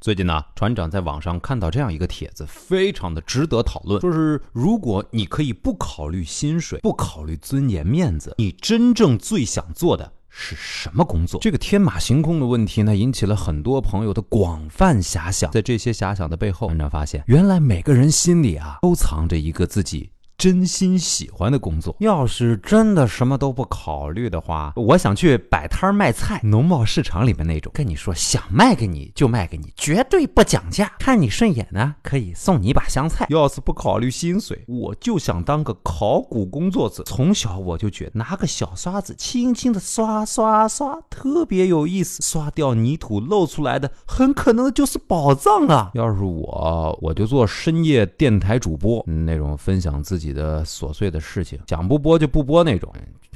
最近呢，船长在网上看到这样一个帖子，非常的值得讨论。说是如果你可以不考虑薪水，不考虑尊严面子，你真正最想做的是什么工作？这个天马行空的问题呢，引起了很多朋友的广泛遐想。在这些遐想的背后，船长发现，原来每个人心里啊，都藏着一个自己。真心喜欢的工作，要是真的什么都不考虑的话，我想去摆摊卖菜，农贸市场里面那种，跟你说想卖给你就卖给你，绝对不讲价，看你顺眼呢，可以送你一把香菜。要是不考虑薪水，我就想当个考古工作者。从小我就觉得拿个小刷子轻轻的刷刷刷，特别有意思，刷掉泥土露出来的很可能就是宝藏啊。要是我，我就做深夜电台主播，那种分享自己。的琐碎的事情，想不播就不播那种。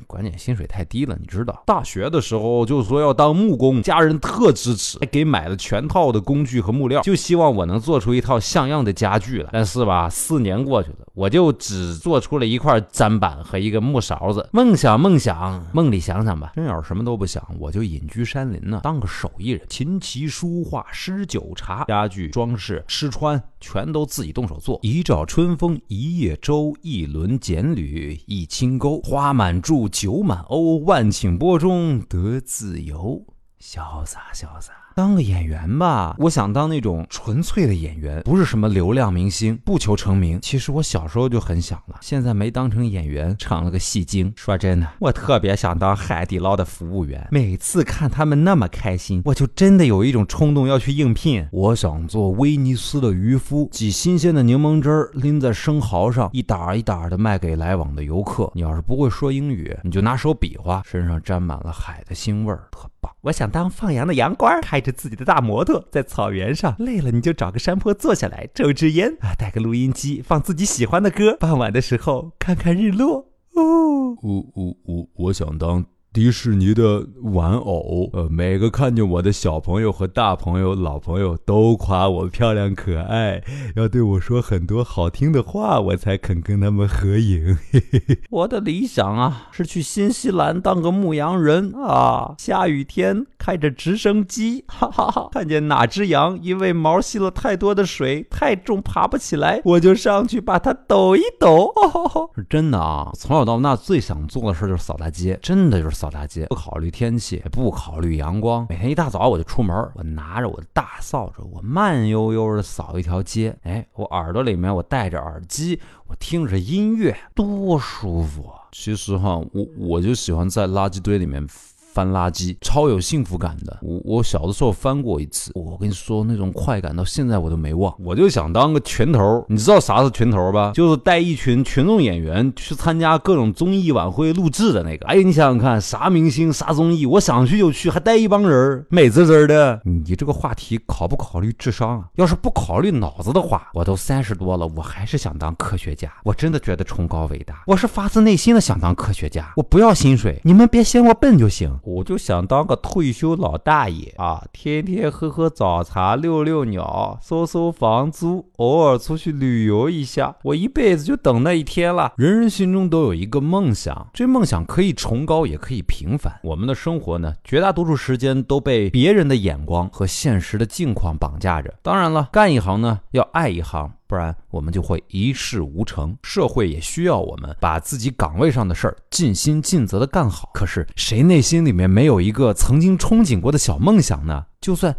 关键薪水太低了，你知道？大学的时候就说要当木工，家人特支持，还给买了全套的工具和木料，就希望我能做出一套像样的家具来。但是吧，四年过去了，我就只做出了一块砧板和一个木勺子。梦想，梦想，梦里想想吧。真要什么都不想，我就隐居山林呢，当个手艺人，琴棋书画诗酒茶，家具装饰吃穿全都自己动手做。一照春风一叶舟，一轮剪缕一轻钩，花满柱。酒满瓯，万顷波中得自由，潇洒潇洒。当个演员吧，我想当那种纯粹的演员，不是什么流量明星，不求成名。其实我小时候就很想了，现在没当成演员，成了个戏精。说真的，我特别想当海底捞的服务员，每次看他们那么开心，我就真的有一种冲动要去应聘。我想做威尼斯的渔夫，挤新鲜的柠檬汁儿，拎在生蚝上，一打一打的卖给来往的游客。你要是不会说英语，你就拿手比划，身上沾满了海的腥味儿，特我想当放羊的羊倌，开着自己的大摩托，在草原上累了，你就找个山坡坐下来，抽支烟啊，带个录音机，放自己喜欢的歌。傍晚的时候看看日落。哦，我我我，我想当。迪士尼的玩偶，呃，每个看见我的小朋友和大朋友、老朋友都夸我漂亮可爱，要对我说很多好听的话，我才肯跟他们合影。我的理想啊，是去新西兰当个牧羊人啊，下雨天开着直升机，哈哈哈，看见哪只羊因为毛吸了太多的水，太重爬不起来，我就上去把它抖一抖。是真的啊，从小到大最想做的事就是扫大街，真的就是。扫大街，不考虑天气，不考虑阳光。每天一大早我就出门，我拿着我的大扫帚，我慢悠悠的扫一条街。哎，我耳朵里面我戴着耳机，我听着音乐，多舒服啊！其实哈，我我就喜欢在垃圾堆里面。翻垃圾超有幸福感的，我我小的时候翻过一次，我跟你说那种快感到现在我都没忘。我就想当个群头，你知道啥是群头吧？就是带一群群众演员去参加各种综艺晚会录制的那个。哎，你想想看，啥明星啥综艺，我想去就去，还带一帮人，美滋滋的。你这个话题考不考虑智商啊？要是不考虑脑子的话，我都三十多了，我还是想当科学家。我真的觉得崇高伟大，我是发自内心的想当科学家。我不要薪水，你们别嫌我笨就行。我就想当个退休老大爷啊，天天喝喝早茶，遛遛鸟，收收房租，偶尔出去旅游一下。我一辈子就等那一天了。人人心中都有一个梦想，这梦想可以崇高，也可以平凡。我们的生活呢，绝大多数时间都被别人的眼光和现实的境况绑架着。当然了，干一行呢，要爱一行。不然我们就会一事无成。社会也需要我们把自己岗位上的事儿尽心尽责的干好。可是谁内心里面没有一个曾经憧憬过的小梦想呢？就算，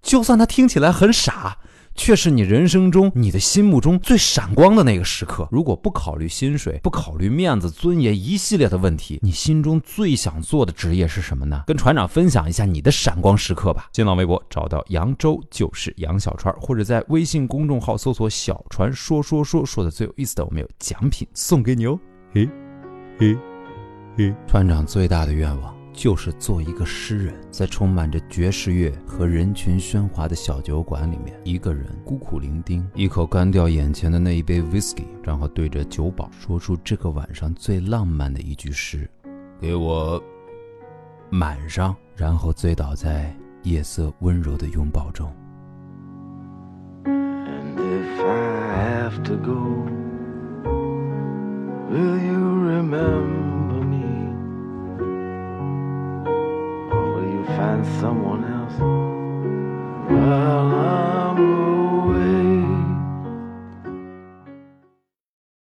就算他听起来很傻。却是你人生中你的心目中最闪光的那个时刻。如果不考虑薪水，不考虑面子、尊严一系列的问题，你心中最想做的职业是什么呢？跟船长分享一下你的闪光时刻吧。新浪微博找到扬州就是杨小川，或者在微信公众号搜索“小船说说说”，说的最有意思的，我们有奖品送给你哦。嘿，嘿，嘿，船长最大的愿望。就是做一个诗人，在充满着爵士乐和人群喧哗的小酒馆里面，一个人孤苦伶仃，一口干掉眼前的那一杯 whisky，然后对着酒保说出这个晚上最浪漫的一句诗：“给我满上。”然后醉倒在夜色温柔的拥抱中。find someone else. Well, I'm